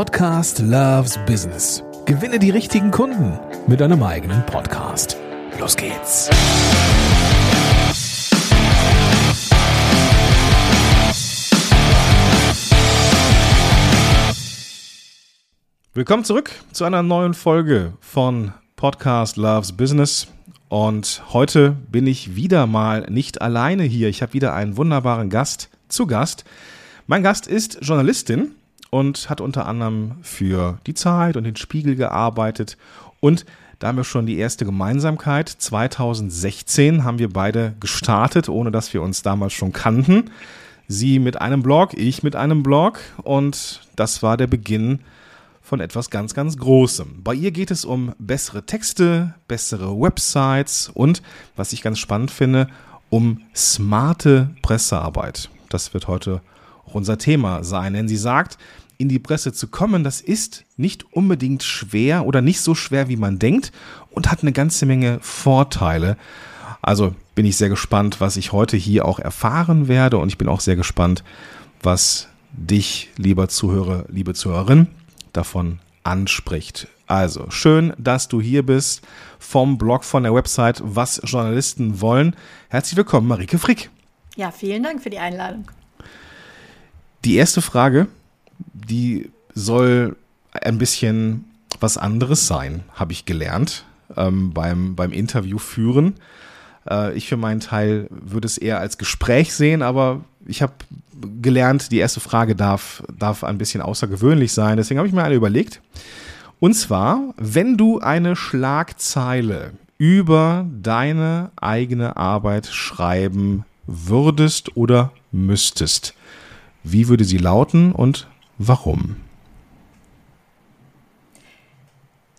Podcast Loves Business. Gewinne die richtigen Kunden mit deinem eigenen Podcast. Los geht's. Willkommen zurück zu einer neuen Folge von Podcast Loves Business. Und heute bin ich wieder mal nicht alleine hier. Ich habe wieder einen wunderbaren Gast zu Gast. Mein Gast ist Journalistin und hat unter anderem für die Zeit und den Spiegel gearbeitet. Und da haben wir schon die erste Gemeinsamkeit. 2016 haben wir beide gestartet, ohne dass wir uns damals schon kannten. Sie mit einem Blog, ich mit einem Blog. Und das war der Beginn von etwas ganz, ganz Großem. Bei ihr geht es um bessere Texte, bessere Websites und, was ich ganz spannend finde, um smarte Pressearbeit. Das wird heute auch unser Thema sein, denn sie sagt, in die Presse zu kommen, das ist nicht unbedingt schwer oder nicht so schwer, wie man denkt und hat eine ganze Menge Vorteile. Also bin ich sehr gespannt, was ich heute hier auch erfahren werde und ich bin auch sehr gespannt, was dich, lieber Zuhörer, liebe Zuhörerin, davon anspricht. Also schön, dass du hier bist vom Blog von der Website Was Journalisten wollen. Herzlich willkommen, Marike Frick. Ja, vielen Dank für die Einladung. Die erste Frage, die soll ein bisschen was anderes sein, habe ich gelernt ähm, beim, beim Interview führen. Äh, ich für meinen Teil würde es eher als Gespräch sehen, aber ich habe gelernt, die erste Frage darf, darf ein bisschen außergewöhnlich sein. Deswegen habe ich mir eine überlegt. Und zwar, wenn du eine Schlagzeile über deine eigene Arbeit schreiben würdest oder müsstest, wie würde sie lauten und warum?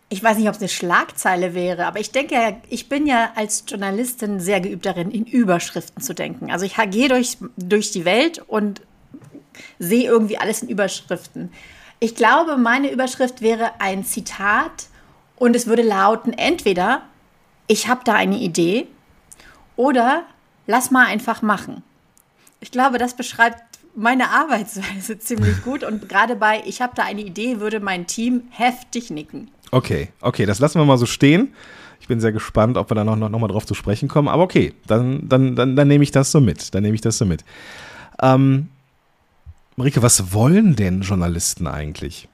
Ich weiß nicht, ob es eine Schlagzeile wäre, aber ich denke, ich bin ja als Journalistin sehr geübt darin, in Überschriften zu denken. Also ich gehe durch, durch die Welt und sehe irgendwie alles in Überschriften. Ich glaube, meine Überschrift wäre ein Zitat und es würde lauten, entweder ich habe da eine Idee oder lass mal einfach machen. Ich glaube, das beschreibt meine Arbeitsweise ziemlich gut und gerade bei ich habe da eine Idee würde mein Team heftig nicken. Okay, okay, das lassen wir mal so stehen. Ich bin sehr gespannt, ob wir da noch, noch, noch mal drauf zu sprechen kommen. Aber okay, dann, dann, dann, dann nehme ich das so mit. Dann nehme ich das so mit. Ähm, Marike, was wollen denn Journalisten eigentlich?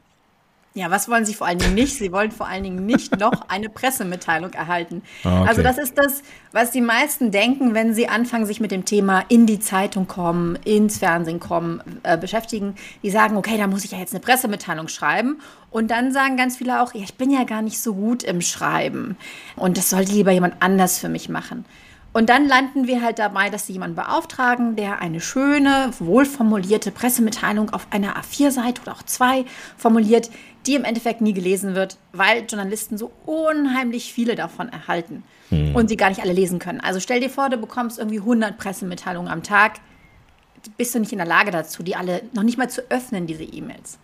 Ja, was wollen sie vor allen Dingen nicht? Sie wollen vor allen Dingen nicht noch eine Pressemitteilung erhalten. Ah, okay. Also das ist das, was die meisten denken, wenn sie anfangen, sich mit dem Thema in die Zeitung kommen, ins Fernsehen kommen, äh, beschäftigen. Die sagen, okay, da muss ich ja jetzt eine Pressemitteilung schreiben. Und dann sagen ganz viele auch, ja, ich bin ja gar nicht so gut im Schreiben. Und das sollte lieber jemand anders für mich machen. Und dann landen wir halt dabei, dass sie jemanden beauftragen, der eine schöne, wohlformulierte Pressemitteilung auf einer A4-Seite oder auch zwei formuliert, die im Endeffekt nie gelesen wird, weil Journalisten so unheimlich viele davon erhalten hm. und sie gar nicht alle lesen können. Also stell dir vor, du bekommst irgendwie 100 Pressemitteilungen am Tag, bist du nicht in der Lage dazu, die alle noch nicht mal zu öffnen, diese E-Mails.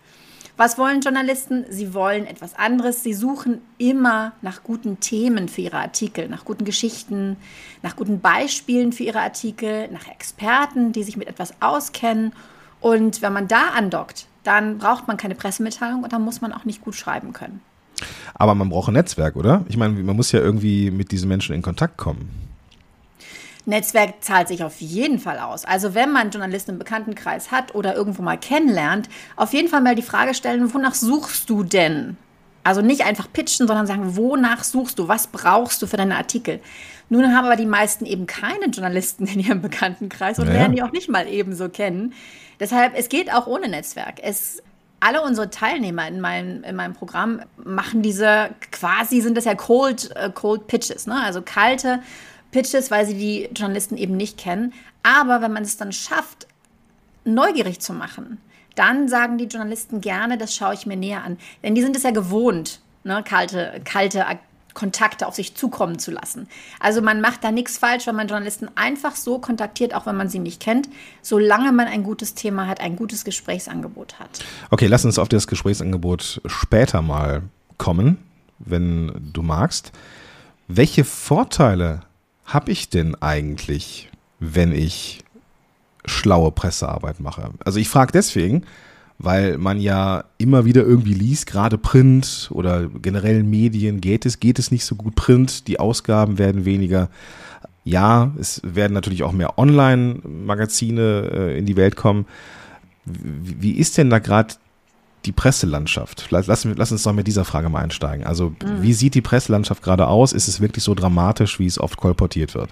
Was wollen Journalisten? Sie wollen etwas anderes. Sie suchen immer nach guten Themen für ihre Artikel, nach guten Geschichten, nach guten Beispielen für ihre Artikel, nach Experten, die sich mit etwas auskennen. Und wenn man da andockt, dann braucht man keine Pressemitteilung und dann muss man auch nicht gut schreiben können. Aber man braucht ein Netzwerk, oder? Ich meine, man muss ja irgendwie mit diesen Menschen in Kontakt kommen. Netzwerk zahlt sich auf jeden Fall aus. Also wenn man Journalisten im Bekanntenkreis hat oder irgendwo mal kennenlernt, auf jeden Fall mal die Frage stellen, wonach suchst du denn? Also nicht einfach pitchen, sondern sagen, wonach suchst du? Was brauchst du für deine Artikel? Nun haben aber die meisten eben keine Journalisten in ihrem Bekanntenkreis und ja. lernen die auch nicht mal ebenso kennen. Deshalb, es geht auch ohne Netzwerk. Es, alle unsere Teilnehmer in meinem, in meinem Programm machen diese, quasi sind das ja Cold, uh, Cold Pitches, ne? also kalte Pitches, weil sie die Journalisten eben nicht kennen. Aber wenn man es dann schafft, neugierig zu machen, dann sagen die Journalisten gerne, das schaue ich mir näher an. Denn die sind es ja gewohnt, ne, kalte, kalte Kontakte auf sich zukommen zu lassen. Also man macht da nichts falsch, wenn man Journalisten einfach so kontaktiert, auch wenn man sie nicht kennt, solange man ein gutes Thema hat, ein gutes Gesprächsangebot hat. Okay, lass uns auf das Gesprächsangebot später mal kommen, wenn du magst. Welche Vorteile habe ich denn eigentlich, wenn ich schlaue Pressearbeit mache? Also ich frage deswegen, weil man ja immer wieder irgendwie liest, gerade Print oder generell Medien geht es, geht es nicht so gut Print, die Ausgaben werden weniger. Ja, es werden natürlich auch mehr Online-Magazine äh, in die Welt kommen. Wie, wie ist denn da gerade die Presselandschaft? Lass, lass, uns doch mit dieser Frage mal einsteigen. Also, mhm. wie sieht die Presselandschaft gerade aus? Ist es wirklich so dramatisch, wie es oft kolportiert wird?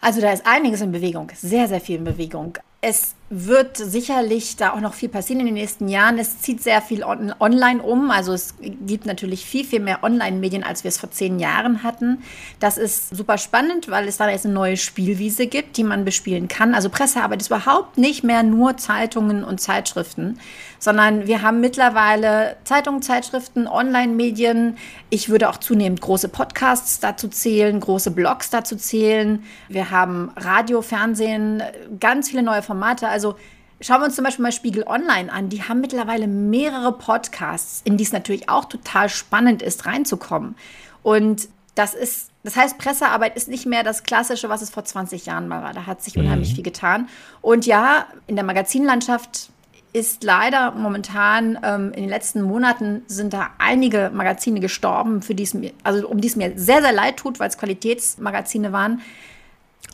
Also da ist einiges in Bewegung, sehr, sehr viel in Bewegung. Es wird sicherlich da auch noch viel passieren in den nächsten Jahren. Es zieht sehr viel on online um. Also es gibt natürlich viel, viel mehr Online-Medien, als wir es vor zehn Jahren hatten. Das ist super spannend, weil es da jetzt eine neue Spielwiese gibt, die man bespielen kann. Also Pressearbeit ist überhaupt nicht mehr nur Zeitungen und Zeitschriften, sondern wir haben mittlerweile Zeitungen, Zeitschriften, Online-Medien. Ich würde auch zunehmend große Podcasts dazu zählen, große Blogs dazu zählen. Wir haben Radio, Fernsehen, ganz viele neue Formate. Also schauen wir uns zum Beispiel mal Spiegel Online an. Die haben mittlerweile mehrere Podcasts, in die es natürlich auch total spannend ist, reinzukommen. Und das ist, das heißt, Pressearbeit ist nicht mehr das Klassische, was es vor 20 Jahren mal war. Da hat sich mhm. unheimlich viel getan. Und ja, in der Magazinlandschaft ist leider momentan ähm, in den letzten Monaten sind da einige Magazine gestorben, für die es mir, also um die es mir sehr, sehr leid tut, weil es Qualitätsmagazine waren.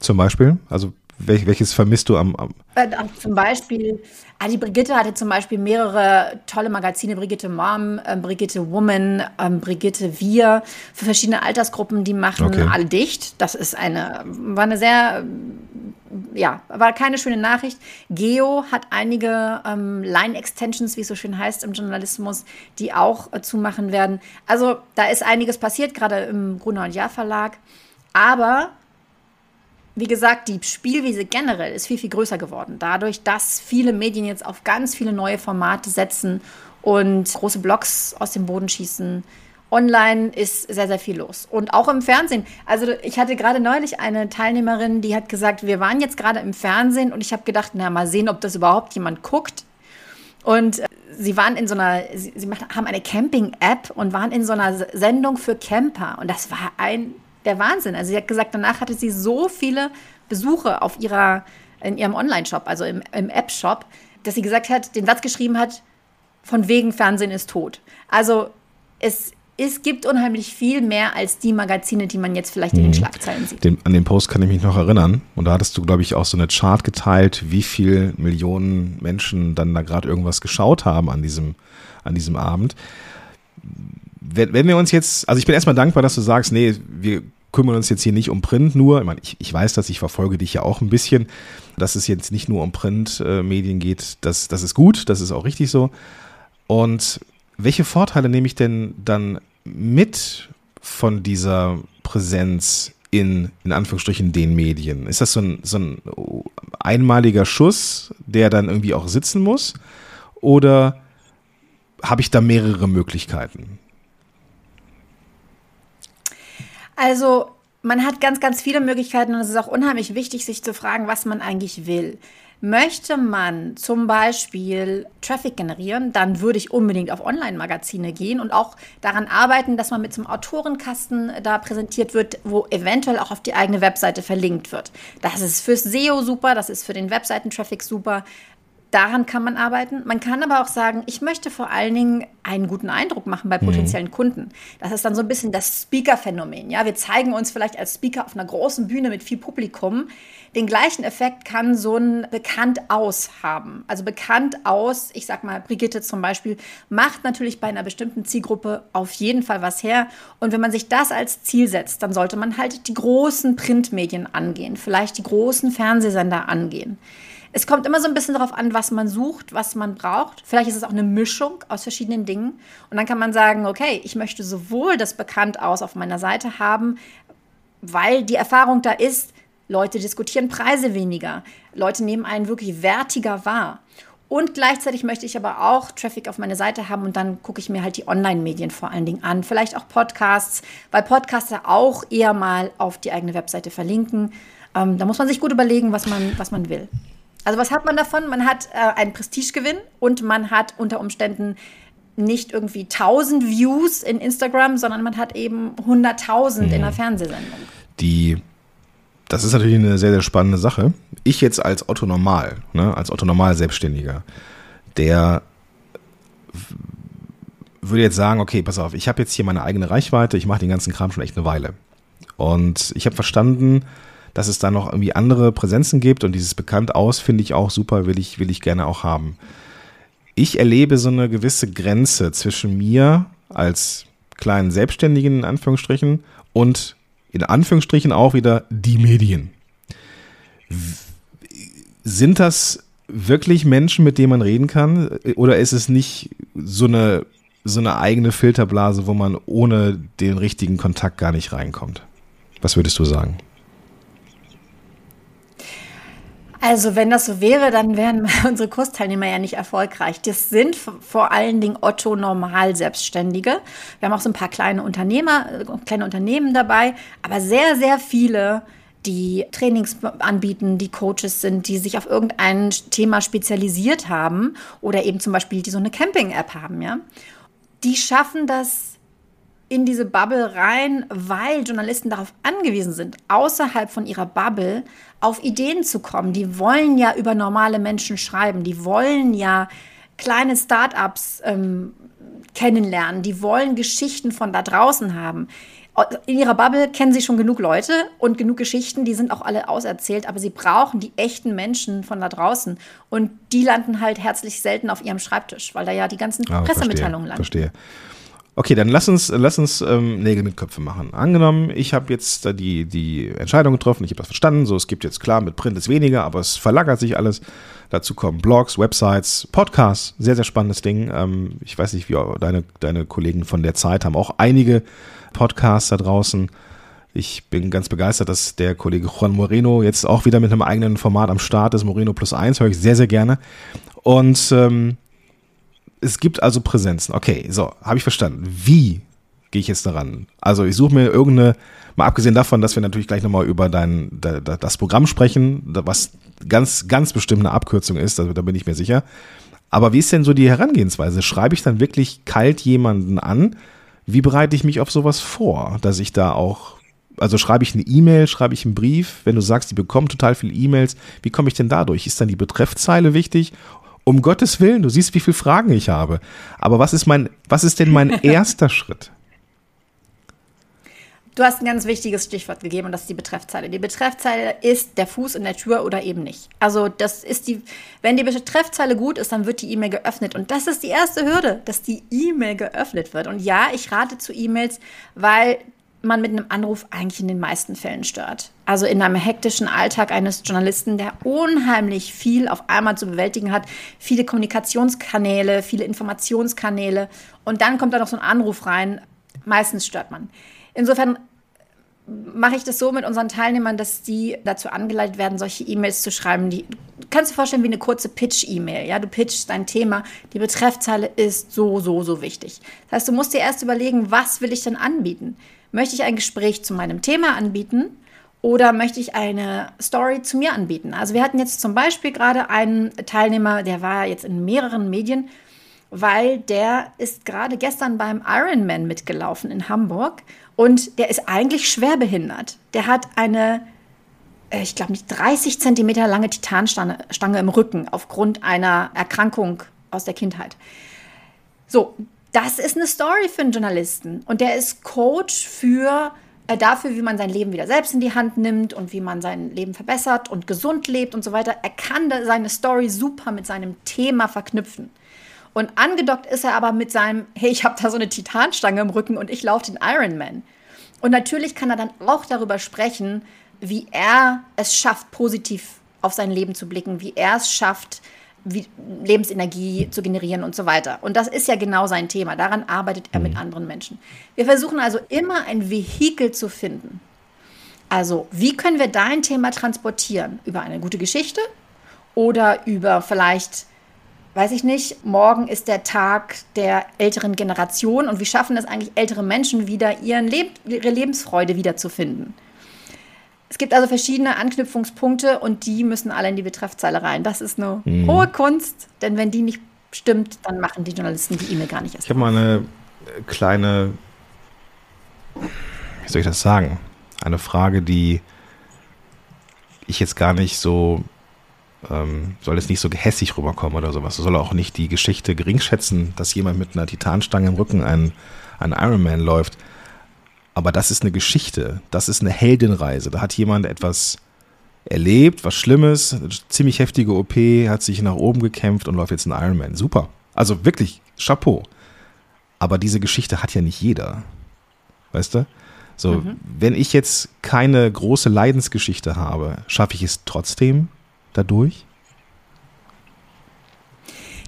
Zum Beispiel? Also Wel welches vermisst du am, am äh, Zum Beispiel, ah, die Brigitte hatte zum Beispiel mehrere tolle Magazine, Brigitte Mom, äh, Brigitte Woman, äh, Brigitte Wir, für verschiedene Altersgruppen, die machen okay. alle dicht. Das ist eine, war eine sehr, ja, war keine schöne Nachricht. Geo hat einige ähm, Line-Extensions, wie es so schön heißt im Journalismus, die auch äh, zumachen werden. Also da ist einiges passiert, gerade im Gruner und Jahr Verlag. Aber wie gesagt, die Spielwiese generell ist viel, viel größer geworden. Dadurch, dass viele Medien jetzt auf ganz viele neue Formate setzen und große Blogs aus dem Boden schießen. Online ist sehr, sehr viel los. Und auch im Fernsehen. Also ich hatte gerade neulich eine Teilnehmerin, die hat gesagt, wir waren jetzt gerade im Fernsehen und ich habe gedacht, na mal sehen, ob das überhaupt jemand guckt. Und äh, sie waren in so einer, sie, sie haben eine Camping-App und waren in so einer Sendung für Camper. Und das war ein der Wahnsinn. Also sie hat gesagt, danach hatte sie so viele Besuche auf ihrer, in ihrem Online-Shop, also im, im App-Shop, dass sie gesagt hat, den Satz geschrieben hat, von wegen Fernsehen ist tot. Also es, es gibt unheimlich viel mehr als die Magazine, die man jetzt vielleicht in den mhm. Schlagzeilen sieht. Den, an den Post kann ich mich noch erinnern. Und da hattest du, glaube ich, auch so eine Chart geteilt, wie viele Millionen Menschen dann da gerade irgendwas geschaut haben an diesem, an diesem Abend wenn, wenn wir uns jetzt, also ich bin erstmal dankbar, dass du sagst, nee, wir kümmern uns jetzt hier nicht um Print nur. Ich, meine, ich, ich weiß das, ich verfolge dich ja auch ein bisschen, dass es jetzt nicht nur um Printmedien geht. Das, das ist gut, das ist auch richtig so. Und welche Vorteile nehme ich denn dann mit von dieser Präsenz in, in Anführungsstrichen, den Medien? Ist das so ein, so ein einmaliger Schuss, der dann irgendwie auch sitzen muss? Oder habe ich da mehrere Möglichkeiten? Also man hat ganz, ganz viele Möglichkeiten und es ist auch unheimlich wichtig, sich zu fragen, was man eigentlich will. Möchte man zum Beispiel Traffic generieren, dann würde ich unbedingt auf Online-Magazine gehen und auch daran arbeiten, dass man mit so einem Autorenkasten da präsentiert wird, wo eventuell auch auf die eigene Webseite verlinkt wird. Das ist fürs SEO super, das ist für den Webseiten-Traffic super. Daran kann man arbeiten. Man kann aber auch sagen, ich möchte vor allen Dingen einen guten Eindruck machen bei mhm. potenziellen mhm. Kunden. Das ist dann so ein bisschen das Speaker-Phänomen. Ja, wir zeigen uns vielleicht als Speaker auf einer großen Bühne mit viel Publikum. Den gleichen Effekt kann so ein bekannt aus haben. Also bekannt aus, ich sag mal, Brigitte zum Beispiel, macht natürlich bei einer bestimmten Zielgruppe auf jeden Fall was her. Und wenn man sich das als Ziel setzt, dann sollte man halt die großen Printmedien angehen, vielleicht die großen Fernsehsender angehen. Es kommt immer so ein bisschen darauf an, was man sucht, was man braucht. Vielleicht ist es auch eine Mischung aus verschiedenen Dingen. Und dann kann man sagen, okay, ich möchte sowohl das bekannt aus auf meiner Seite haben, weil die Erfahrung da ist, Leute diskutieren Preise weniger. Leute nehmen einen wirklich wertiger wahr. Und gleichzeitig möchte ich aber auch Traffic auf meine Seite haben und dann gucke ich mir halt die Online-Medien vor allen Dingen an. Vielleicht auch Podcasts, weil Podcaster auch eher mal auf die eigene Webseite verlinken. Ähm, da muss man sich gut überlegen, was man, was man will. Also was hat man davon? Man hat äh, einen Prestigegewinn und man hat unter Umständen nicht irgendwie 1000 Views in Instagram, sondern man hat eben 100.000 mhm. in einer Fernsehsendung. Die, das ist natürlich eine sehr, sehr spannende Sache. Ich jetzt als Otto Normal, ne, als Otto Normal Selbstständiger, der würde jetzt sagen, okay, pass auf, ich habe jetzt hier meine eigene Reichweite, ich mache den ganzen Kram schon echt eine Weile. Und ich habe verstanden, dass es da noch irgendwie andere Präsenzen gibt und dieses bekannt aus finde ich auch super, will ich, will ich gerne auch haben. Ich erlebe so eine gewisse Grenze zwischen mir als kleinen Selbstständigen in Anführungsstrichen und in Anführungsstrichen auch wieder die Medien. Sind das wirklich Menschen, mit denen man reden kann? Oder ist es nicht so eine, so eine eigene Filterblase, wo man ohne den richtigen Kontakt gar nicht reinkommt? Was würdest du sagen? Also wenn das so wäre, dann wären unsere Kursteilnehmer ja nicht erfolgreich. Das sind vor allen Dingen Otto Normal Selbstständige. Wir haben auch so ein paar kleine Unternehmer, äh, kleine Unternehmen dabei, aber sehr, sehr viele, die Trainings anbieten, die Coaches sind, die sich auf irgendein Thema spezialisiert haben oder eben zum Beispiel die so eine Camping-App haben, ja. Die schaffen das in diese Bubble rein, weil Journalisten darauf angewiesen sind, außerhalb von ihrer Bubble auf Ideen zu kommen. Die wollen ja über normale Menschen schreiben, die wollen ja kleine Startups ähm, kennenlernen, die wollen Geschichten von da draußen haben. In ihrer Bubble kennen sie schon genug Leute und genug Geschichten, die sind auch alle auserzählt, aber sie brauchen die echten Menschen von da draußen. Und die landen halt herzlich selten auf ihrem Schreibtisch, weil da ja die ganzen ah, Pressemitteilungen landen. Verstehe. Okay, dann lass uns, lass uns ähm, Nägel mit Köpfen machen. Angenommen, ich habe jetzt die, die Entscheidung getroffen, ich habe das verstanden, so es gibt jetzt klar, mit Print ist weniger, aber es verlagert sich alles. Dazu kommen Blogs, Websites, Podcasts, sehr, sehr spannendes Ding. Ähm, ich weiß nicht, wie deine, deine Kollegen von der Zeit haben auch einige Podcasts da draußen. Ich bin ganz begeistert, dass der Kollege Juan Moreno jetzt auch wieder mit einem eigenen Format am Start ist. Moreno plus eins höre ich sehr, sehr gerne. Und ähm, es gibt also Präsenzen. Okay, so, habe ich verstanden. Wie gehe ich jetzt daran? Also ich suche mir irgendeine, mal abgesehen davon, dass wir natürlich gleich nochmal über dein, das Programm sprechen, was ganz, ganz bestimmt eine Abkürzung ist, da, da bin ich mir sicher. Aber wie ist denn so die Herangehensweise? Schreibe ich dann wirklich kalt jemanden an? Wie bereite ich mich auf sowas vor, dass ich da auch, also schreibe ich eine E-Mail, schreibe ich einen Brief? Wenn du sagst, die bekommen total viele E-Mails, wie komme ich denn dadurch? Ist dann die Betreffzeile wichtig um Gottes Willen, du siehst, wie viele Fragen ich habe. Aber was ist mein, was ist denn mein erster Schritt? Du hast ein ganz wichtiges Stichwort gegeben und das ist die Betreffzeile. Die Betreffzeile ist der Fuß in der Tür oder eben nicht. Also das ist die, wenn die Betreffzeile gut ist, dann wird die E-Mail geöffnet und das ist die erste Hürde, dass die E-Mail geöffnet wird. Und ja, ich rate zu E-Mails, weil man mit einem Anruf eigentlich in den meisten Fällen stört. Also in einem hektischen Alltag eines Journalisten, der unheimlich viel auf einmal zu bewältigen hat, viele Kommunikationskanäle, viele Informationskanäle und dann kommt da noch so ein Anruf rein. Meistens stört man. Insofern mache ich das so mit unseren Teilnehmern, dass die dazu angeleitet werden, solche E-Mails zu schreiben. Die, du kannst dir vorstellen wie eine kurze Pitch-E-Mail. Ja? Du pitchst dein Thema, die Betreffzeile ist so, so, so wichtig. Das heißt, du musst dir erst überlegen, was will ich denn anbieten? Möchte ich ein Gespräch zu meinem Thema anbieten oder möchte ich eine Story zu mir anbieten? Also wir hatten jetzt zum Beispiel gerade einen Teilnehmer, der war jetzt in mehreren Medien, weil der ist gerade gestern beim Ironman mitgelaufen in Hamburg und der ist eigentlich schwerbehindert. Der hat eine, äh, ich glaube nicht 30 Zentimeter lange Titanstange Stange im Rücken aufgrund einer Erkrankung aus der Kindheit. So, das ist eine Story für einen Journalisten. Und der ist Coach für äh, dafür, wie man sein Leben wieder selbst in die Hand nimmt und wie man sein Leben verbessert und gesund lebt und so weiter. Er kann seine Story super mit seinem Thema verknüpfen. Und angedockt ist er aber mit seinem, hey, ich habe da so eine Titanstange im Rücken und ich laufe den Ironman. Und natürlich kann er dann auch darüber sprechen, wie er es schafft, positiv auf sein Leben zu blicken, wie er es schafft, Lebensenergie zu generieren und so weiter. Und das ist ja genau sein Thema. Daran arbeitet er mit mhm. anderen Menschen. Wir versuchen also immer ein Vehikel zu finden. Also, wie können wir dein Thema transportieren? Über eine gute Geschichte oder über vielleicht, weiß ich nicht, morgen ist der Tag der älteren Generation und wie schaffen es eigentlich ältere Menschen wieder, ihren Leb ihre Lebensfreude wiederzufinden? Es gibt also verschiedene Anknüpfungspunkte und die müssen alle in die Betreffzeile rein. Das ist eine mhm. hohe Kunst, denn wenn die nicht stimmt, dann machen die Journalisten die E-Mail gar nicht erst. Ich habe mal eine kleine, wie soll ich das sagen? Eine Frage, die ich jetzt gar nicht so ähm, soll es nicht so gehässig rüberkommen oder sowas. Soll auch nicht die Geschichte geringschätzen, dass jemand mit einer Titanstange im Rücken ein, ein Ironman läuft. Aber das ist eine Geschichte, das ist eine Heldenreise. Da hat jemand etwas erlebt, was Schlimmes, ziemlich heftige OP, hat sich nach oben gekämpft und läuft jetzt einen Ironman. Super. Also wirklich, Chapeau. Aber diese Geschichte hat ja nicht jeder. Weißt du? So, mhm. wenn ich jetzt keine große Leidensgeschichte habe, schaffe ich es trotzdem dadurch?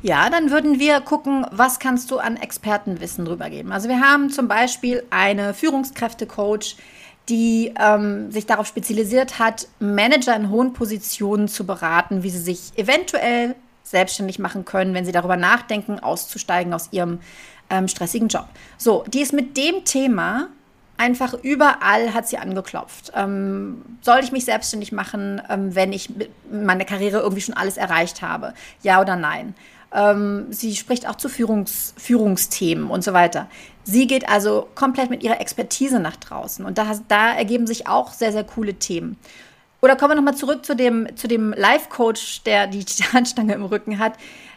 Ja, dann würden wir gucken, was kannst du an Expertenwissen drüber geben. Also wir haben zum Beispiel eine Führungskräftecoach, die ähm, sich darauf spezialisiert hat, Manager in hohen Positionen zu beraten, wie sie sich eventuell selbstständig machen können, wenn sie darüber nachdenken, auszusteigen aus ihrem ähm, stressigen Job. So, die ist mit dem Thema einfach überall hat sie angeklopft. Ähm, soll ich mich selbstständig machen, ähm, wenn ich meine Karriere irgendwie schon alles erreicht habe? Ja oder nein? Ähm, sie spricht auch zu Führungs Führungsthemen und so weiter. Sie geht also komplett mit ihrer Expertise nach draußen und da, da ergeben sich auch sehr, sehr coole Themen. Oder kommen wir nochmal zurück zu dem, zu dem Life-Coach, der die Titanstange im Rücken hat.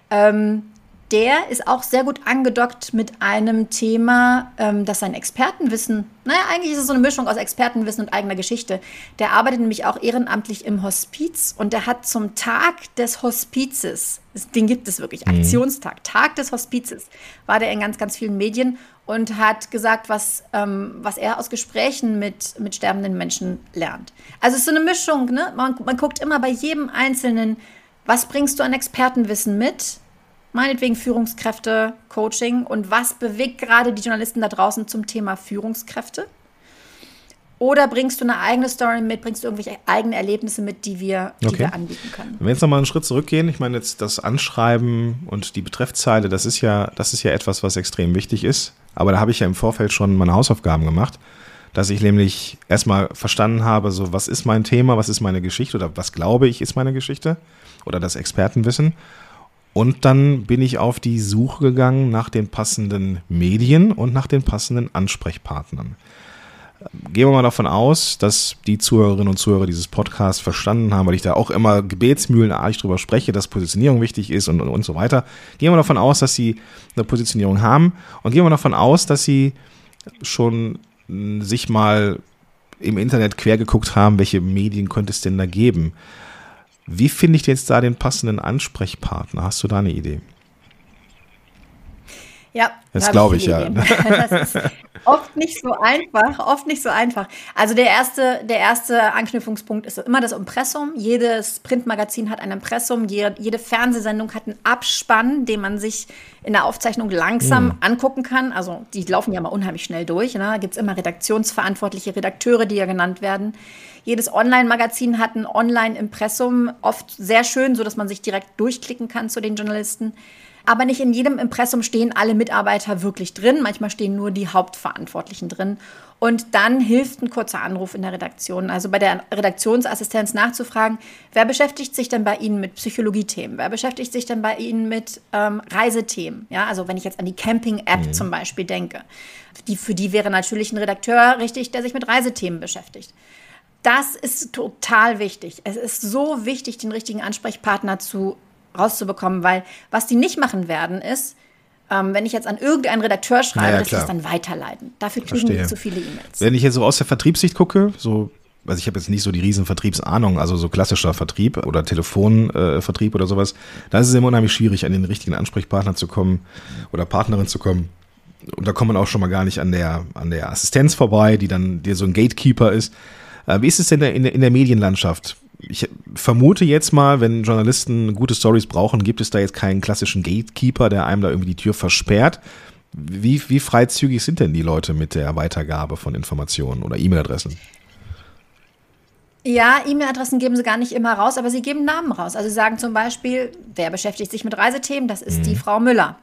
Ähm, der ist auch sehr gut angedockt mit einem Thema, ähm, das sein Expertenwissen, naja, eigentlich ist es so eine Mischung aus Expertenwissen und eigener Geschichte. Der arbeitet nämlich auch ehrenamtlich im Hospiz und der hat zum Tag des Hospizes, den gibt es wirklich, mhm. Aktionstag, Tag des Hospizes, war der in ganz, ganz vielen Medien und hat gesagt, was, ähm, was er aus Gesprächen mit, mit sterbenden Menschen lernt. Also es ist so eine Mischung, ne? man, man guckt immer bei jedem Einzelnen, was bringst du an Expertenwissen mit? Meinetwegen Führungskräfte, Coaching und was bewegt gerade die Journalisten da draußen zum Thema Führungskräfte? Oder bringst du eine eigene Story mit, bringst du irgendwelche eigene Erlebnisse mit, die wir, die okay. wir anbieten können? Wenn wir jetzt nochmal einen Schritt zurückgehen, ich meine jetzt das Anschreiben und die Betreffzeile, das ist ja, das ist ja etwas, was extrem wichtig ist. Aber da habe ich ja im Vorfeld schon meine Hausaufgaben gemacht, dass ich nämlich erstmal verstanden habe, so was ist mein Thema, was ist meine Geschichte oder was glaube ich ist meine Geschichte oder das Expertenwissen. Und dann bin ich auf die Suche gegangen nach den passenden Medien und nach den passenden Ansprechpartnern. Gehen wir mal davon aus, dass die Zuhörerinnen und Zuhörer dieses Podcasts verstanden haben, weil ich da auch immer gebetsmühlenartig drüber spreche, dass Positionierung wichtig ist und, und, und so weiter. Gehen wir davon aus, dass sie eine Positionierung haben und gehen wir davon aus, dass sie schon sich mal im Internet quer geguckt haben, welche Medien könnte es denn da geben. Wie finde ich jetzt da den passenden Ansprechpartner? Hast du da eine Idee? Ja, das glaube ich, ich ja. Das ist oft nicht so einfach, oft nicht so einfach. Also der erste, der erste Anknüpfungspunkt ist immer das Impressum. Jedes Printmagazin hat ein Impressum, jede, Fernsehsendung hat einen Abspann, den man sich in der Aufzeichnung langsam mhm. angucken kann. Also die laufen ja mal unheimlich schnell durch. Ne? Da gibt es immer redaktionsverantwortliche Redakteure, die ja genannt werden. Jedes Online-Magazin hat ein Online-Impressum, oft sehr schön, sodass man sich direkt durchklicken kann zu den Journalisten. Aber nicht in jedem Impressum stehen alle Mitarbeiter wirklich drin. Manchmal stehen nur die Hauptverantwortlichen drin. Und dann hilft ein kurzer Anruf in der Redaktion. Also bei der Redaktionsassistenz nachzufragen, wer beschäftigt sich denn bei Ihnen mit Psychologiethemen? Wer beschäftigt sich denn bei Ihnen mit ähm, Reisethemen? Ja, also wenn ich jetzt an die Camping-App mhm. zum Beispiel denke. Die, für die wäre natürlich ein Redakteur richtig, der sich mit Reisethemen beschäftigt. Das ist total wichtig. Es ist so wichtig, den richtigen Ansprechpartner zu rauszubekommen, weil was die nicht machen werden, ist, ähm, wenn ich jetzt an irgendeinen Redakteur schreibe, ja, dass das dann weiterleiten. Dafür kriegen Verstehe. die zu viele E-Mails. Wenn ich jetzt so aus der Vertriebssicht gucke, so also ich habe jetzt nicht so die riesen Vertriebsahnung, also so klassischer Vertrieb oder Telefonvertrieb äh, oder sowas, da ist es immer unheimlich schwierig, an den richtigen Ansprechpartner zu kommen oder Partnerin zu kommen. Und da kommt man auch schon mal gar nicht an der, an der Assistenz vorbei, die dann dir so ein Gatekeeper ist. Äh, wie ist es denn in der, in der Medienlandschaft? ich vermute jetzt mal, wenn Journalisten gute Stories brauchen, gibt es da jetzt keinen klassischen Gatekeeper, der einem da irgendwie die Tür versperrt. Wie, wie freizügig sind denn die Leute mit der Weitergabe von Informationen oder E-Mail-Adressen? Ja, E-Mail-Adressen geben sie gar nicht immer raus, aber sie geben Namen raus. Also sie sagen zum Beispiel, wer beschäftigt sich mit Reisethemen? Das ist mhm. die Frau Müller.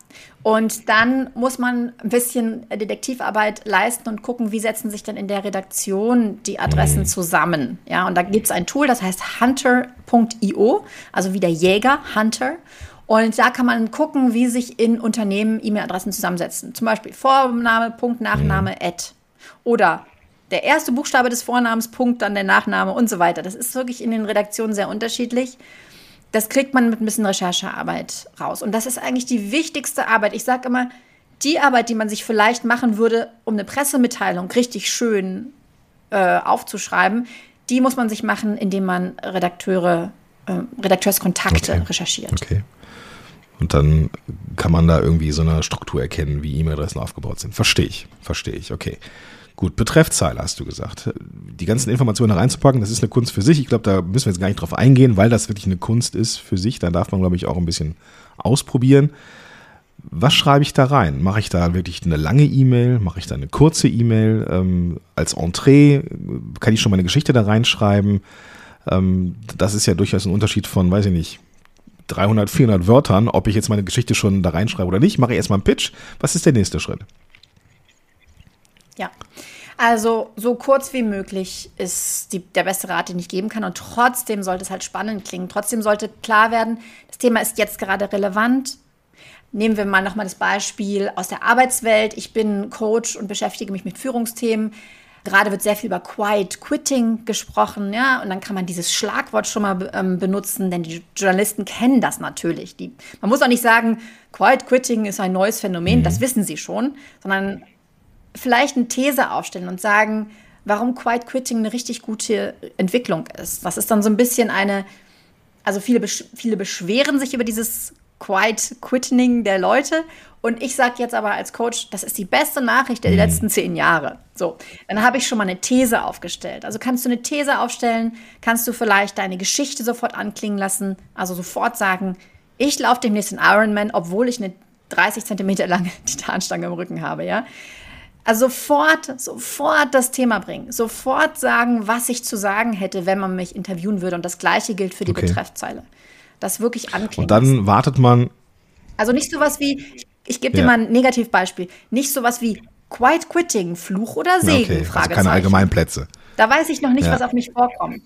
Und dann muss man ein bisschen Detektivarbeit leisten und gucken, wie setzen sich denn in der Redaktion die Adressen mhm. zusammen. Ja, und da gibt es ein Tool, das heißt hunter.io, also wie der Jäger, Hunter. Und da kann man gucken, wie sich in Unternehmen E-Mail-Adressen zusammensetzen. Zum Beispiel Vorname, Punkt, Nachname, mhm. Ad. Oder der erste Buchstabe des Vornamens, Punkt, dann der Nachname und so weiter. Das ist wirklich in den Redaktionen sehr unterschiedlich. Das kriegt man mit ein bisschen Recherchearbeit raus. Und das ist eigentlich die wichtigste Arbeit. Ich sage immer, die Arbeit, die man sich vielleicht machen würde, um eine Pressemitteilung richtig schön äh, aufzuschreiben, die muss man sich machen, indem man Redakteure, äh, Redakteurskontakte Okay. recherchiert. Okay. Und dann kann man da irgendwie so eine Struktur erkennen, wie E-Mail-Adressen aufgebaut sind. Verstehe ich, verstehe ich, okay. Gut, Betreffzeile hast du gesagt. Die ganzen Informationen da reinzupacken, das ist eine Kunst für sich. Ich glaube, da müssen wir jetzt gar nicht drauf eingehen, weil das wirklich eine Kunst ist für sich. Da darf man, glaube ich, auch ein bisschen ausprobieren. Was schreibe ich da rein? Mache ich da wirklich eine lange E-Mail? Mache ich da eine kurze E-Mail? Ähm, als Entree kann ich schon meine Geschichte da reinschreiben? Ähm, das ist ja durchaus ein Unterschied von, weiß ich nicht, 300, 400 Wörtern, ob ich jetzt meine Geschichte schon da reinschreibe oder nicht. Mache ich erstmal einen Pitch. Was ist der nächste Schritt? Ja. Also so kurz wie möglich ist die, der beste Rat, den ich geben kann. Und trotzdem sollte es halt spannend klingen. Trotzdem sollte klar werden, das Thema ist jetzt gerade relevant. Nehmen wir mal nochmal das Beispiel aus der Arbeitswelt. Ich bin Coach und beschäftige mich mit Führungsthemen. Gerade wird sehr viel über Quiet Quitting gesprochen, ja, und dann kann man dieses Schlagwort schon mal ähm, benutzen, denn die Journalisten kennen das natürlich. Die, man muss auch nicht sagen, Quiet Quitting ist ein neues Phänomen, das wissen sie schon, sondern vielleicht eine These aufstellen und sagen, warum Quiet Quitting eine richtig gute Entwicklung ist. Das ist dann so ein bisschen eine, also viele, besch viele beschweren sich über dieses Quiet Quitting der Leute. Und ich sage jetzt aber als Coach, das ist die beste Nachricht der letzten zehn Jahre. So, dann habe ich schon mal eine These aufgestellt. Also kannst du eine These aufstellen, kannst du vielleicht deine Geschichte sofort anklingen lassen, also sofort sagen, ich laufe demnächst in Ironman, obwohl ich eine 30 Zentimeter lange Titanstange im Rücken habe, ja. Also sofort, sofort das Thema bringen. Sofort sagen, was ich zu sagen hätte, wenn man mich interviewen würde. Und das Gleiche gilt für die Okay. Betreffzeile. Das wirklich anklingen. Und dann wartet man, Also nicht sowas wie, ich gebe dir Ja. mal ein Negativbeispiel, nicht sowas wie Quiet Quitting, Fluch oder Segen, okay, also keine Allgemeinplätze. Da weiß ich noch nicht, Ja. was auf mich vorkommt.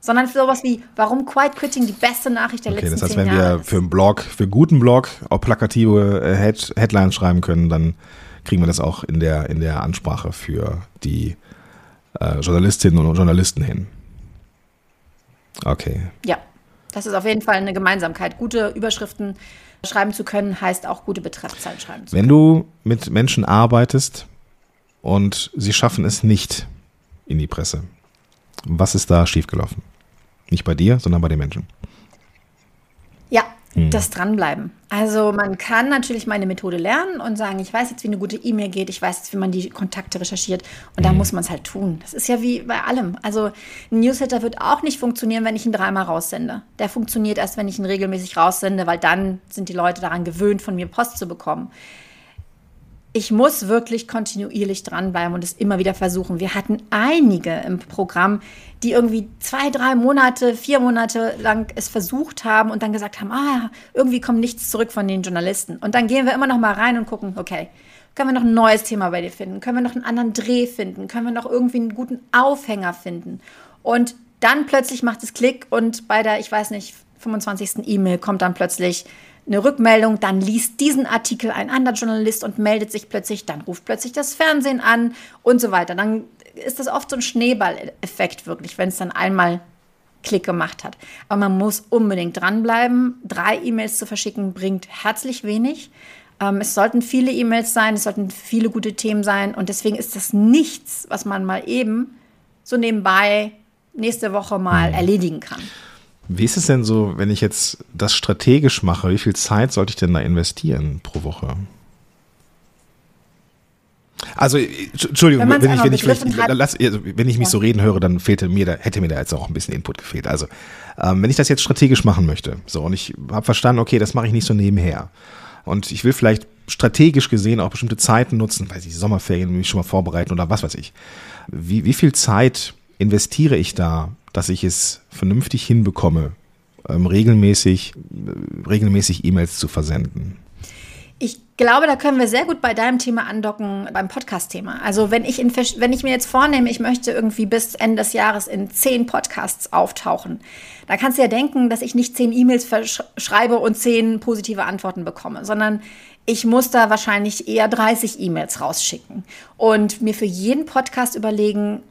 Sondern sowas wie, warum Quiet Quitting die beste Nachricht der Okay, letzten das heißt, wenn Jahre wir ist. für einen Blog, für einen guten Blog auch plakative äh, Head Headlines schreiben können, dann kriegen wir das auch in der, in der Ansprache für die äh, Journalistinnen und Journalisten hin. Okay. Ja, das ist auf jeden Fall eine Gemeinsamkeit. Gute Überschriften schreiben zu können, heißt auch gute Betreffzeilen schreiben zu können. Wenn du mit Menschen arbeitest und sie schaffen es nicht in die Presse, was ist da schiefgelaufen? Nicht bei dir, sondern bei den Menschen. Ja. Das Dranbleiben. Also man kann natürlich meine Methode lernen und sagen, ich weiß jetzt, wie eine gute E-Mail geht, ich weiß jetzt, wie man die Kontakte recherchiert und Hm. dann muss man es halt tun. Das ist ja wie bei allem. Also ein Newsletter wird auch nicht funktionieren, wenn ich ihn dreimal raussende. Der funktioniert erst, wenn ich ihn regelmäßig raussende, weil dann sind die Leute daran gewöhnt, von mir Post zu bekommen. Ich muss wirklich kontinuierlich dranbleiben und es immer wieder versuchen. Wir hatten einige im Programm, die irgendwie zwei, drei Monate, vier Monate lang es versucht haben und dann gesagt haben, ah, irgendwie kommt nichts zurück von den Journalisten. Und dann gehen wir immer noch mal rein und gucken, okay, können wir noch ein neues Thema bei dir finden? Können wir noch einen anderen Dreh finden? Können wir noch irgendwie einen guten Aufhänger finden? Und dann plötzlich macht es Klick und bei der, ich weiß nicht, 25. E-Mail kommt dann plötzlich eine Rückmeldung, dann liest diesen Artikel ein anderer Journalist und meldet sich plötzlich, dann ruft plötzlich das Fernsehen an und so weiter. Dann ist das oft so ein Schneeballeffekt wirklich, wenn es dann einmal Klick gemacht hat. Aber man muss unbedingt dranbleiben. Drei E-Mails zu verschicken bringt herzlich wenig. Ähm, es sollten viele E-Mails sein, es sollten viele gute Themen sein und deswegen ist das nichts, was man mal eben so nebenbei nächste Woche mal erledigen kann. Wie ist es denn so, wenn ich jetzt das strategisch mache? Wie viel Zeit sollte ich denn da investieren pro Woche? Also, äh, Entschuldigung, Wenn wenn ich, wenn ich, lass, also, wenn ich mich so reden höre, dann fehlte mir da, hätte mir da jetzt auch ein bisschen Input gefehlt. Also, ähm, wenn ich das jetzt strategisch machen möchte, so, und ich habe verstanden, okay, das mache ich nicht so nebenher. Und ich will vielleicht strategisch gesehen auch bestimmte Zeiten nutzen, weiß ich, Sommerferien, mich schon mal vorbereiten oder was weiß ich. Wie, wie viel Zeit investiere ich da, dass ich es vernünftig hinbekomme, ähm, regelmäßig, äh, regelmäßig E-Mails zu versenden? Ich glaube, da können wir sehr gut bei deinem Thema andocken, beim Podcast-Thema. Also wenn ich, in, wenn ich mir jetzt vornehme, ich möchte irgendwie bis Ende des Jahres in zehn Podcasts auftauchen, dann kannst du ja denken, dass ich nicht zehn E-Mails schreibe und zehn positive Antworten bekomme, sondern ich muss da wahrscheinlich eher 30 E-Mails rausschicken und mir für jeden Podcast überlegen,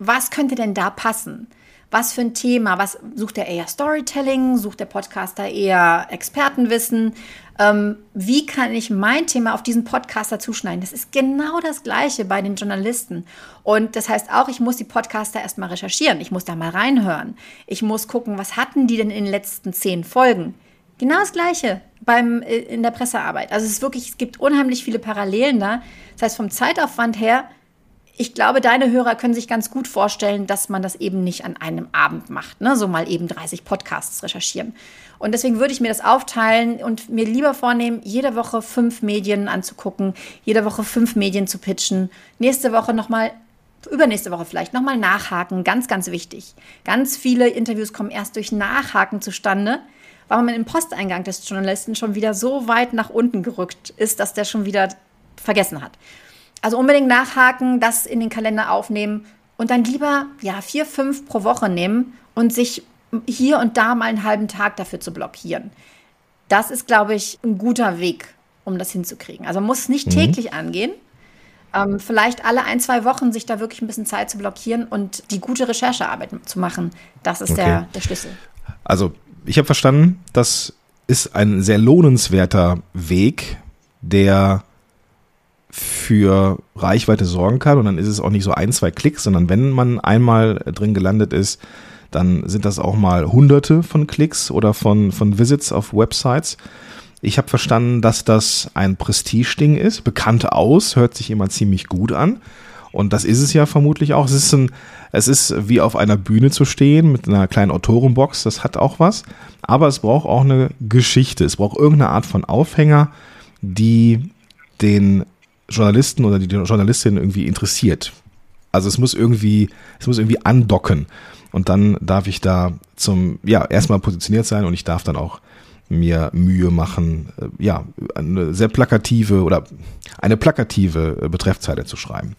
was könnte denn da passen? was für ein Thema, was sucht er eher Storytelling, sucht der Podcaster eher Expertenwissen, ähm, wie kann ich mein Thema auf diesen Podcaster zuschneiden. Das ist genau das Gleiche bei den Journalisten. Und das heißt auch, ich muss die Podcaster erstmal recherchieren, ich muss da mal reinhören, ich muss gucken, was hatten die denn in den letzten zehn Folgen. Genau das Gleiche beim, äh, in der Pressearbeit. Also es ist wirklich, es gibt unheimlich viele Parallelen da. Das heißt, vom Zeitaufwand her, ich glaube, deine Hörer können sich ganz gut vorstellen, dass man das eben nicht an einem Abend macht. Ne? So mal eben 30 Podcasts recherchieren. Und deswegen würde ich mir das aufteilen und mir lieber vornehmen, jede Woche fünf Medien anzugucken, jede Woche fünf Medien zu pitchen, nächste Woche nochmal übernächste Woche vielleicht nochmal nachhaken, ganz, ganz wichtig. Ganz viele Interviews kommen erst durch Nachhaken zustande, weil man im Posteingang des Journalisten schon wieder so weit nach unten gerückt ist, dass der schon wieder vergessen hat. Also unbedingt nachhaken, das in den Kalender aufnehmen und dann lieber ja vier, fünf pro Woche nehmen und sich hier und da mal einen halben Tag dafür zu blockieren. Das ist, glaube ich, ein guter Weg, um das hinzukriegen. Also man muss es nicht mhm. täglich angehen. Ähm, vielleicht alle ein, zwei Wochen sich da wirklich ein bisschen Zeit zu blockieren und die gute Recherchearbeit zu machen. Das ist okay. der, der Schlüssel. Also ich habe verstanden, das ist ein sehr lohnenswerter Weg, der für Reichweite sorgen kann. Und dann ist es auch nicht so ein, zwei Klicks, sondern wenn man einmal drin gelandet ist, dann sind das auch mal hunderte von Klicks oder von, von Visits auf Websites. Ich habe verstanden, dass das ein Prestige-Ding ist. Bekannt aus, hört sich immer ziemlich gut an. Und das ist es ja vermutlich auch. Es ist, ein, es ist wie auf einer Bühne zu stehen mit einer kleinen Autorenbox. Das hat auch was. Aber es braucht auch eine Geschichte. Es braucht irgendeine Art von Aufhänger, die den Journalisten oder die Journalistin irgendwie interessiert. Also es muss irgendwie, es muss irgendwie andocken. Und dann darf ich da zum, ja, erstmal positioniert sein und ich darf dann auch mir Mühe machen, äh, ja, eine sehr plakative oder eine plakative äh, Betreffzeile zu schreiben.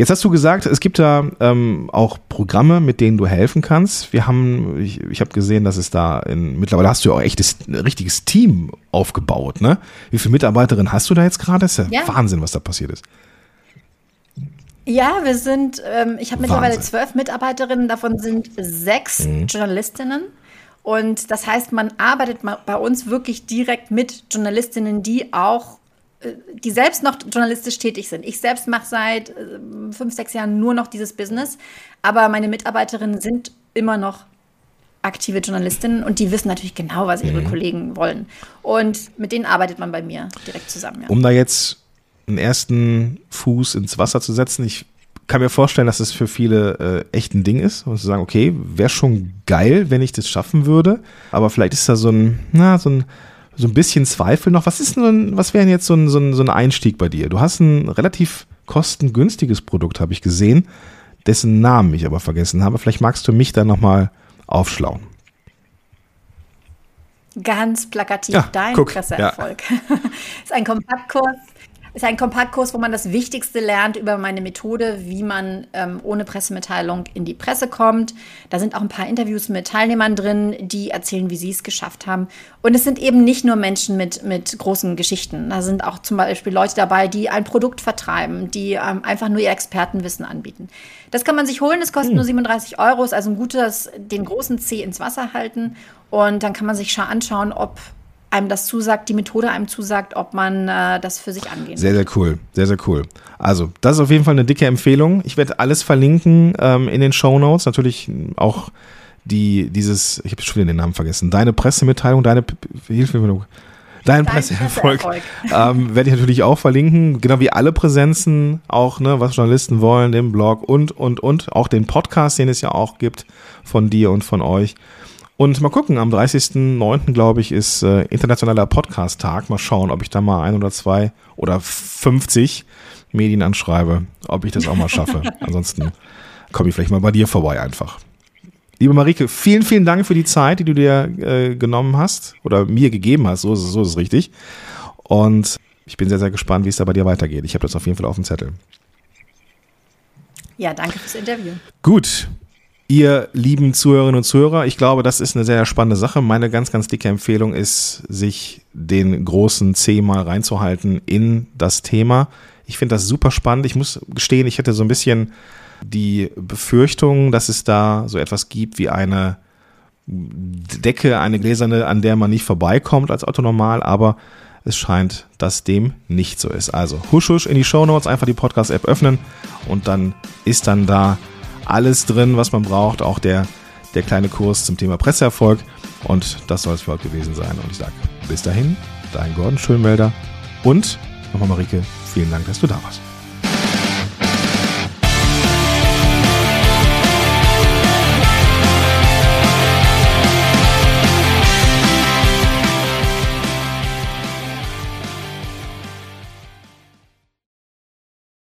Jetzt hast du gesagt, es gibt da ähm, auch Programme, mit denen du helfen kannst. Wir haben, ich, ich habe gesehen, dass es da in, mittlerweile hast du ja auch echtes, ein richtiges Team aufgebaut, ne? Wie viele Mitarbeiterinnen hast du da jetzt gerade? Das ist ja, ja, Wahnsinn, was da passiert ist. Ja, wir sind, ähm, ich habe mittlerweile zwölf Mitarbeiterinnen, davon sind sechs mhm. Journalistinnen. Und das heißt, man arbeitet bei uns wirklich direkt mit Journalistinnen, die auch, die selbst noch journalistisch tätig sind. Ich selbst mache seit äh, fünf, sechs Jahren nur noch dieses Business, aber meine Mitarbeiterinnen sind immer noch aktive Journalistinnen und die wissen natürlich genau, was ihre mhm. Kollegen wollen. Und mit denen arbeitet man bei mir direkt zusammen. Ja. Um da jetzt einen ersten Fuß ins Wasser zu setzen, ich kann mir vorstellen, dass es für viele äh, echt ein Ding ist und zu sagen, okay, wäre schon geil, wenn ich das schaffen würde, aber vielleicht ist da so ein, na, so ein, so ein bisschen Zweifel noch. Was ist denn, was wäre denn jetzt so ein, so, ein, so ein Einstieg bei dir? Du hast ein relativ kostengünstiges Produkt, habe ich gesehen, dessen Namen ich aber vergessen habe. Vielleicht magst du mich da nochmal aufschlauen. Ganz plakativ, ja, dein guck, Presseerfolg. Ja. ist ein Kompaktkurs ist ein Kompaktkurs, wo man das Wichtigste lernt über meine Methode, wie man ähm, ohne Pressemitteilung in die Presse kommt. Da sind auch ein paar Interviews mit Teilnehmern drin, die erzählen, wie sie es geschafft haben. Und es sind eben nicht nur Menschen mit, mit großen Geschichten. Da sind auch zum Beispiel Leute dabei, die ein Produkt vertreiben, die ähm, einfach nur ihr Expertenwissen anbieten. Das kann man sich holen, das kostet hm. nur 37 Euro, ist also ein gutes, den großen C ins Wasser halten. Und dann kann man sich schon anschauen, ob einem das zusagt, die Methode einem zusagt, ob man äh, das für sich angehen Sehr, sehr cool. Sehr, sehr cool. Also, das ist auf jeden Fall eine dicke Empfehlung. Ich werde alles verlinken ähm, in den Show Notes. Natürlich auch die, dieses, ich habe schon wieder den Namen vergessen, deine Pressemitteilung, deine Hilfe, dein, dein Presseerfolg, ähm, werde ich natürlich auch verlinken. Genau wie alle Präsenzen, auch, ne, was Journalisten wollen, den Blog und, und, und. Auch den Podcast, den es ja auch gibt von dir und von euch. Und mal gucken, am 30.09. glaube ich, ist äh, internationaler Podcast-Tag. Mal schauen, ob ich da mal ein oder zwei oder 50 Medien anschreibe, ob ich das auch mal schaffe. Ansonsten komme ich vielleicht mal bei dir vorbei einfach. Liebe Marike, vielen, vielen Dank für die Zeit, die du dir äh, genommen hast oder mir gegeben hast. So ist, es, so ist es richtig. Und ich bin sehr, sehr gespannt, wie es da bei dir weitergeht. Ich habe das auf jeden Fall auf dem Zettel. Ja, danke fürs Interview. Gut, ihr lieben Zuhörerinnen und Zuhörer, ich glaube, das ist eine sehr spannende Sache. Meine ganz, ganz dicke Empfehlung ist, sich den großen C mal reinzuhalten in das Thema. Ich finde das super spannend. Ich muss gestehen, ich hätte so ein bisschen die Befürchtung, dass es da so etwas gibt wie eine Decke, eine gläserne, an der man nicht vorbeikommt als Autonormal, aber es scheint, dass dem nicht so ist. Also husch husch in die Show Notes, einfach die Podcast-App öffnen und dann ist dann da alles drin, was man braucht, auch der, der kleine Kurs zum Thema Presseerfolg. Und das soll es für heute gewesen sein. Und ich sage bis dahin, dein Gordon Schönwälder und nochmal Marike, vielen Dank, dass du da warst.